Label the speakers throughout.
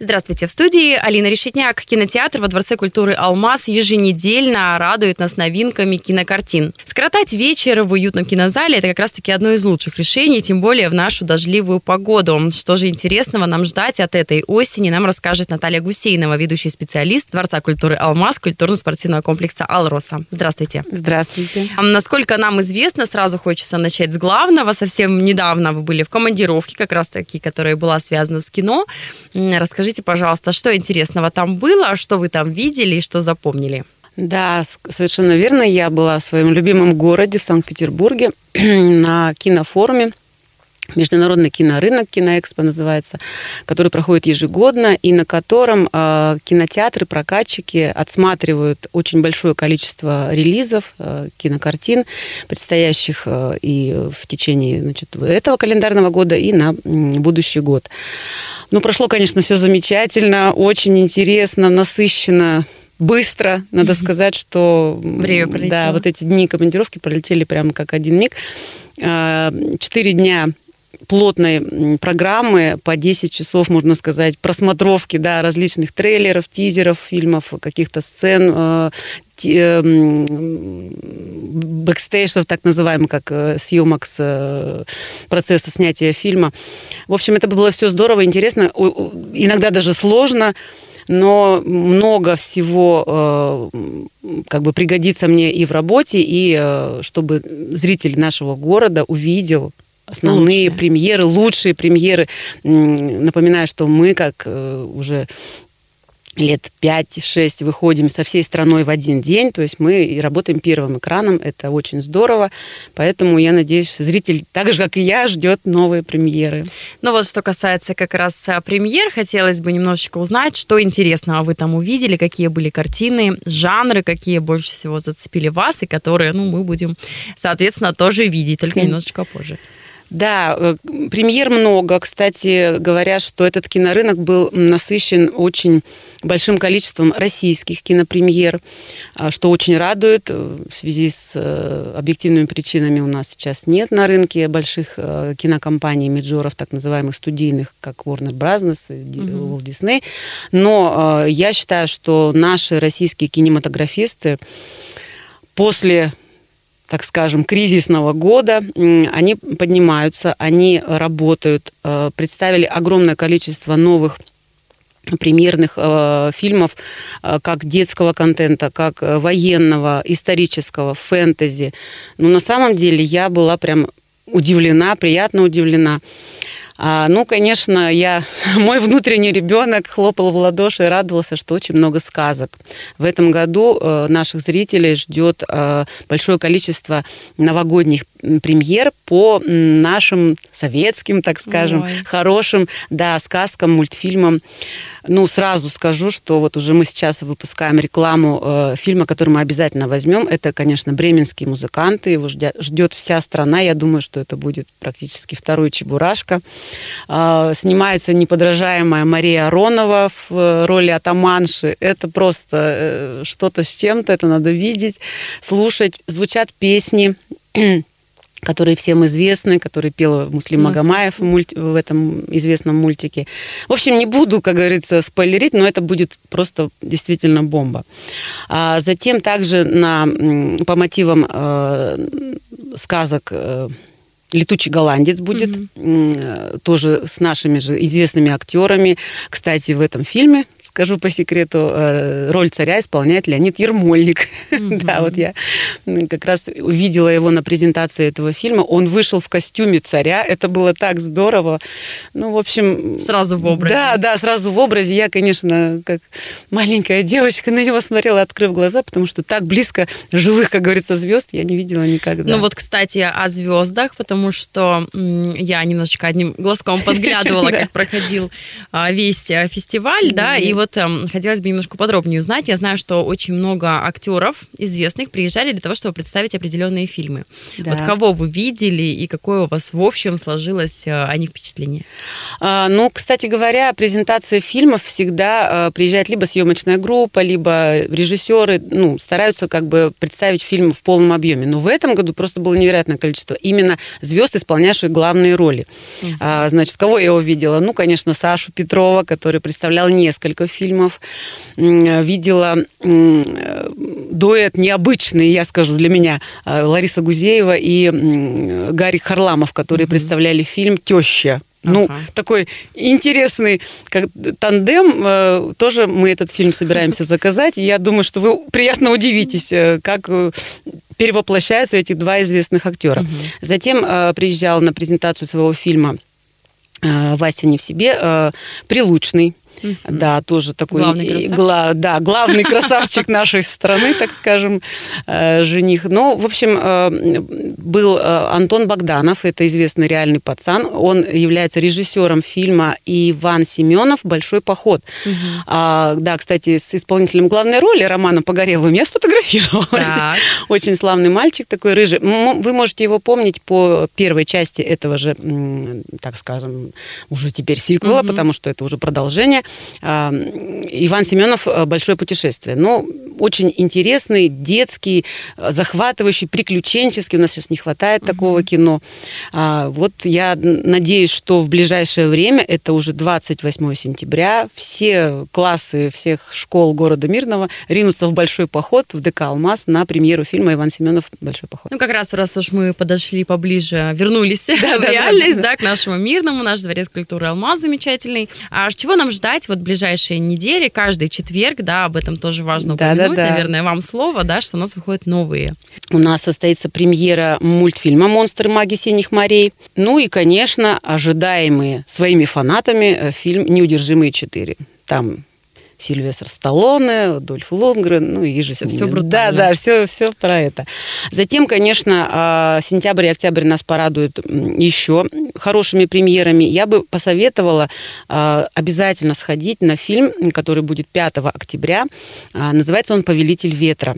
Speaker 1: Здравствуйте, в студии Алина Решетняк. Кинотеатр во Дворце культуры «Алмаз» еженедельно радует нас новинками кинокартин. Скоротать вечер в уютном кинозале – это как раз-таки одно из лучших решений, тем более в нашу дождливую погоду. Что же интересного нам ждать от этой осени, нам расскажет Наталья Гусейнова, ведущий специалист Дворца культуры «Алмаз» культурно-спортивного комплекса «Алроса». Здравствуйте.
Speaker 2: Здравствуйте.
Speaker 1: Насколько нам известно, сразу хочется начать с главного. Совсем недавно вы были в командировке, как раз-таки, которая была связана с кино. Расскажите, Расскажите, пожалуйста, что интересного там было, что вы там видели и что запомнили?
Speaker 2: Да, совершенно верно. Я была в своем любимом городе, в Санкт-Петербурге, на кинофоруме Международный кинорынок, киноэкспо называется, который проходит ежегодно и на котором э, кинотеатры, прокатчики отсматривают очень большое количество релизов, э, кинокартин, предстоящих э, и в течение значит, этого календарного года, и на будущий год. Ну, прошло, конечно, все замечательно, очень интересно, насыщенно, быстро. Надо mm-hmm. сказать, что
Speaker 1: Время пролетело.
Speaker 2: да, вот эти дни командировки пролетели прямо как один миг. Четыре дня плотной программы по 10 часов, можно сказать, просмотровки да, различных трейлеров, тизеров, фильмов, каких-то сцен, э, бэкстейджев, так называемых, как э, съемок с э, процесса снятия фильма. В общем, это было все здорово, интересно, иногда даже сложно, но много всего как бы пригодится мне и в работе, и чтобы зритель нашего города увидел основные лучшие. премьеры, лучшие премьеры. Напоминаю, что мы, как э, уже лет 5-6 выходим со всей страной в один день, то есть мы работаем первым экраном, это очень здорово, поэтому я надеюсь, зритель так же, как и я, ждет новые премьеры.
Speaker 1: Ну вот, что касается как раз э, премьер, хотелось бы немножечко узнать, что интересного вы там увидели, какие были картины, жанры, какие больше всего зацепили вас, и которые, ну, мы будем, соответственно, тоже видеть, только немножечко позже.
Speaker 2: Да, э, премьер много. Кстати, говоря, что этот кинорынок был насыщен очень большим количеством российских кинопремьер, а, что очень радует. Э, в связи с э, объективными причинами у нас сейчас нет на рынке больших кинокомпаний, меджоров, так называемых студийных, как Warner Bros. и Walt Disney. Но я считаю, что наши российские кинематографисты после так скажем, кризисного года, они поднимаются, они работают, э, представили огромное количество новых премьерных э, фильмов, э, как детского контента, как военного, исторического, фэнтези. Но на самом деле я была прям удивлена, приятно удивлена. А, ну, конечно, я, мой внутренний ребенок хлопал в ладоши и радовался, что очень много сказок. В этом году э, наших зрителей ждет э, большое количество новогодних премьер по нашим советским, так скажем, Ой. хорошим, да, сказкам, мультфильмам. Ну, сразу скажу, что вот уже мы сейчас выпускаем рекламу э, фильма, который мы обязательно возьмем. Это, конечно, бременские музыканты. Его ждет, ждет вся страна. Я думаю, что это будет практически второй Чебурашка. Э, снимается неподражаемая Мария Аронова в э, роли атаманши. Это просто э, что-то с чем-то. Это надо видеть, слушать. Звучат песни которые всем известны, который пел Муслим Магомаев в, этом известном мультике. В общем, не буду, как говорится, спойлерить, но это будет просто действительно бомба. А затем также на, по мотивам э, сказок э, Летучий голландец будет mm-hmm. тоже с нашими же известными актерами. Кстати, в этом фильме скажу по секрету, э, роль царя исполняет Леонид Ермольник. Mm-hmm. да, вот я как раз увидела его на презентации этого фильма. Он вышел в костюме царя. Это было так здорово. Ну, в общем...
Speaker 1: Сразу в образе.
Speaker 2: Да, да, сразу в образе. Я, конечно, как маленькая девочка на него смотрела, открыв глаза, потому что так близко живых, как говорится, звезд я не видела никогда.
Speaker 1: Ну вот, кстати, о звездах, потому что я немножечко одним глазком подглядывала, как проходил а, весь э, фестиваль, да, и вот вот эм, хотелось бы немножко подробнее узнать. Я знаю, что очень много актеров известных приезжали для того, чтобы представить определенные фильмы.
Speaker 2: Да.
Speaker 1: Вот кого вы видели и какое у вас в общем сложилось э, о них впечатление?
Speaker 2: А, ну, кстати говоря, презентация фильмов всегда а, приезжает либо съемочная группа, либо режиссеры, ну, стараются как бы представить фильм в полном объеме. Но в этом году просто было невероятное количество именно звезд, исполняющих главные роли. А, значит, кого я увидела? Ну, конечно, Сашу Петрова, который представлял несколько фильмов. М, Видела э, дуэт необычный, я скажу, для меня, а, Лариса Гузеева и Гарик Харламов, которые представляли фильм «Теща». Ну,
Speaker 1: Ага.
Speaker 2: такой интересный как тандем. Э, Тоже мы этот фильм собираемся заказать. И я думаю, что вы приятно удивитесь, э, как э, перевоплощаются эти два известных актера. Затем э, приезжал на презентацию своего фильма э, Вася не в себе, э, Прилучный. Да, тоже такой
Speaker 1: Главный красавчик.
Speaker 2: гла- да, главный красавчик нашей страны, так скажем, э, жених. Ну, в общем, э, был э, Антон Богданов, это известный реальный пацан. Он является режиссером фильма Иван Семенов «Большой поход». А, да, кстати, с исполнителем главной роли Романом Погореловым я сфотографировалась.
Speaker 1: Так.
Speaker 2: Очень славный мальчик такой рыжий. Вы можете его помнить по первой части этого же, так скажем, уже теперь сиквела, потому что это уже продолжение. А, м, Иван Семенов э, «Большое путешествие». Ну, очень интересный, детский, э, захватывающий, приключенческий. У нас сейчас не хватает такого кино. А, Вот я надеюсь, что в ближайшее время, это уже 28 сентября, все классы всех школ города Мирного ринутся в большой поход в ДК «Алмаз» на премьеру фильма «Иван Семенов. Большой поход».
Speaker 1: Ну, как раз, раз уж мы подошли поближе, вернулись в
Speaker 2: да, да,
Speaker 1: реальность,
Speaker 2: да.
Speaker 1: да, к нашему мирному, наш дворец культуры «Алмаз» замечательный. А чего нам ждать вот в ближайшие недели, каждый четверг, да, об этом тоже важно
Speaker 2: Да, да,
Speaker 1: упомянуть,
Speaker 2: да.
Speaker 1: наверное, вам слово, да, что у нас выходят новые.
Speaker 2: У нас состоится премьера мультфильма «Монстры маги синих морей». Ну и, конечно, ожидаемые своими фанатами э, фильм «Неудержимые четыре». Там Сильвестр Сталлоне, Дольф Лунгрен, ну и же ними.
Speaker 1: брутально.
Speaker 2: Да, да, все, все про это. Затем, конечно, а, сентябрь и октябрь нас порадуют еще хорошими премьерами. Я бы посоветовала а, обязательно сходить на фильм, который будет 5 октября. А, Называется он «Повелитель ветра».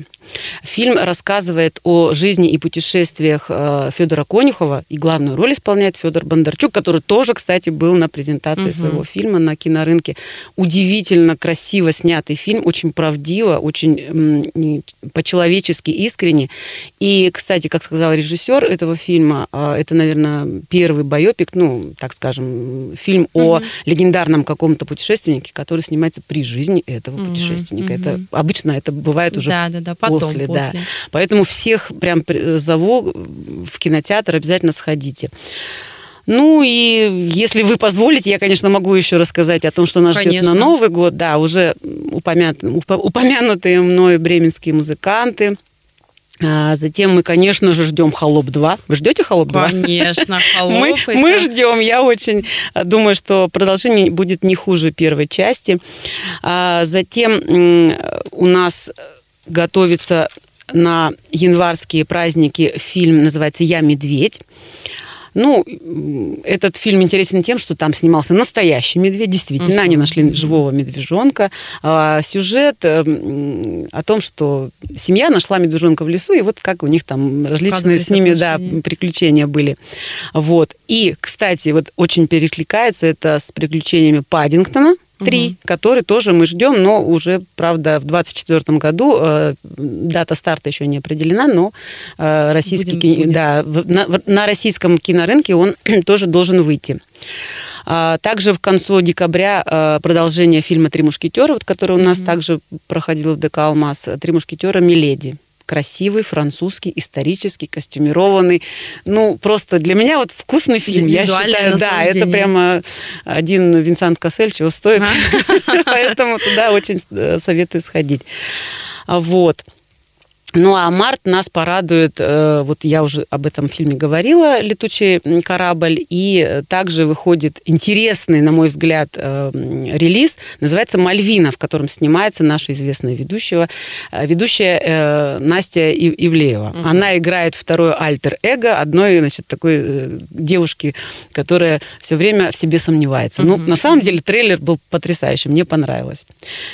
Speaker 2: Фильм рассказывает о жизни и путешествиях э, Федора Конюхова, и главную роль исполняет Федор Бондарчук, который тоже, кстати, был на презентации
Speaker 1: Мгм.
Speaker 2: своего фильма на кинорынке. Удивительно красиво снятый фильм, очень правдиво, очень по-человечески искренне. И, кстати, как сказал режиссер этого фильма, э, это, наверное, первый байопик, ну, так скажем, фильм о легендарном каком-то путешественнике, который снимается при жизни этого
Speaker 1: Мгм,
Speaker 2: путешественника.
Speaker 1: мгм.
Speaker 2: Это обычно это бывает уже
Speaker 1: да, да, да, потом,
Speaker 2: после,
Speaker 1: после.
Speaker 2: да. Поэтому всех прям при- зову в кинотеатр, обязательно сходите. Ну и если вы позволите, я, конечно, могу еще рассказать о том, что нас ждет
Speaker 1: Конечно.
Speaker 2: на Новый год. Да, уже упомят- упо- упомянутые мной бременские музыканты. А затем мы, конечно же, ждем «Холоп 2». Вы ждете «Холоп 2»?
Speaker 1: Конечно,
Speaker 2: Мы,
Speaker 1: холоп.
Speaker 2: мы
Speaker 1: это-
Speaker 2: ждем. Я очень а, думаю, что продолжение будет не хуже первой части. А затем у нас готовится на январские праздники фильм, называется «Я медведь». Ну, этот фильм интересен тем, что там снимался настоящий медведь. Действительно, они нашли живого медвежонка. А, сюжет э, м, о том, что семья нашла медвежонка в лесу, и вот как у них там различные с ними да, приключения были. Вот. И, кстати, вот очень перекликается это с приключениями Паддингтона. Три, который тоже мы ждем, но уже, правда, в 2024 году э, дата старта еще не определена, но э, российский
Speaker 1: Будем-
Speaker 2: ки-
Speaker 1: будет.
Speaker 2: да, в- на, в- на российском кинорынке он тоже должен выйти. А, Также в концу декабря э, продолжение фильма «Три мушкетера», вот, который у нас также проходил в ДК «Алмаз», «Три мушкетера. Миледи». Красивый, французский, исторический, костюмированный. Ну, просто для меня вот вкусный фильм. Я считаю, да, это прямо один Винсент Кассель чего стоит. Поэтому туда очень э, советую сходить. А Вот. Ну а март нас порадует, э, вот я уже об этом фильме говорила, «Летучий корабль», и также выходит интересный, на мой взгляд, э, релиз, называется «Мальвина», в котором снимается наша известная ведущая, э, ведущая Настя Ивлеева. Угу. Она играет второе альтер-эго одной, значит, такой девушки, которая все время в себе сомневается. Угу. Ну, на самом деле, трейлер был потрясающий, мне понравилось.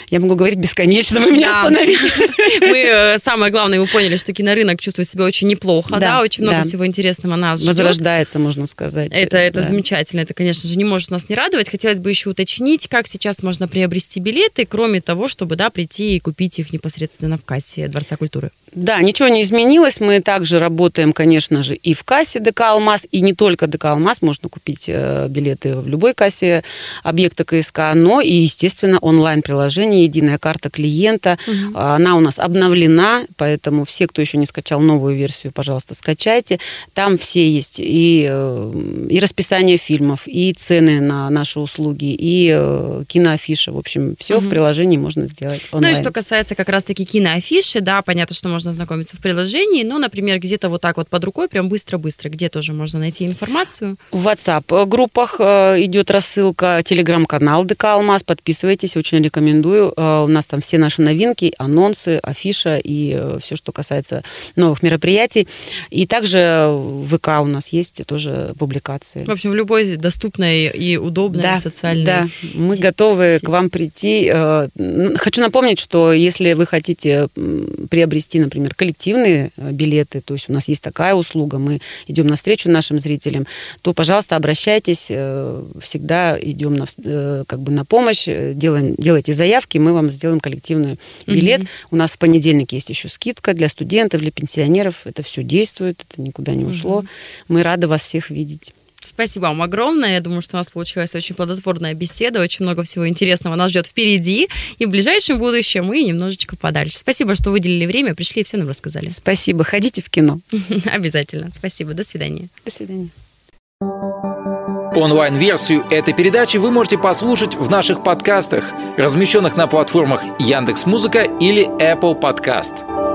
Speaker 2: Я могу говорить бесконечно, вы меня да. остановите.
Speaker 1: Мы, самое главное, главное, вы поняли, что кинорынок чувствует себя очень неплохо, да, да? очень много да. всего интересного нас
Speaker 2: ждет. Возрождается, можно сказать.
Speaker 1: Это, это да. замечательно, это, конечно же, не может нас не радовать. Хотелось бы еще уточнить, как сейчас можно приобрести билеты, кроме того, чтобы, да, прийти и купить их непосредственно в кассе Дворца культуры.
Speaker 2: Да, ничего не изменилось. Мы также работаем, конечно же, и в кассе ДК «Алмаз», и не только ДК «Алмаз». Можно купить э, билеты в любой кассе объекта КСК, но и, естественно, онлайн-приложение «Единая карта клиента». Угу. Она у нас обновлена, поэтому все, кто еще не скачал новую версию, пожалуйста, скачайте. Там все есть и, э, и расписание фильмов, и цены на наши услуги, и э, киноафиши. В общем, все угу. в приложении можно сделать онлайн.
Speaker 1: Ну и что касается как раз-таки киноафиши, да, понятно, что можно ознакомиться в приложении, но, например, где-то вот так вот под рукой, прям быстро-быстро, где тоже можно найти информацию?
Speaker 2: В WhatsApp-группах э, идет рассылка, телеграм-канал ДК «Алмаз», подписывайтесь, очень рекомендую. У нас там все наши новинки, анонсы, афиша и все, что касается новых мероприятий. И также в ВК у нас есть тоже публикации.
Speaker 1: В общем, в любой доступной и удобной да, социальной
Speaker 2: Да, мы готовы к вам прийти. Хочу напомнить, что если вы хотите приобрести, например, коллективные э, билеты, то есть у нас есть такая услуга, мы идем навстречу нашим зрителям, то, пожалуйста, обращайтесь, э, всегда идем на, э, как бы на помощь, делаем, делайте заявки, мы вам сделаем коллективный билет. Угу. У нас в понедельник есть еще скидка для студентов, для пенсионеров, это все действует, это никуда не ушло. Угу. Мы рады вас всех видеть.
Speaker 1: Спасибо вам огромное. Я думаю, что у нас получилась очень плодотворная беседа. Очень много всего интересного нас ждет впереди и в ближайшем будущем, и немножечко подальше. Спасибо, что выделили время, пришли и все нам рассказали.
Speaker 2: Спасибо. Ходите в кино.
Speaker 1: Обязательно. Спасибо. До свидания.
Speaker 2: До свидания.
Speaker 3: Онлайн-версию этой передачи вы можете послушать в наших подкастах, размещенных на платформах Яндекс.Музыка или Apple Podcast.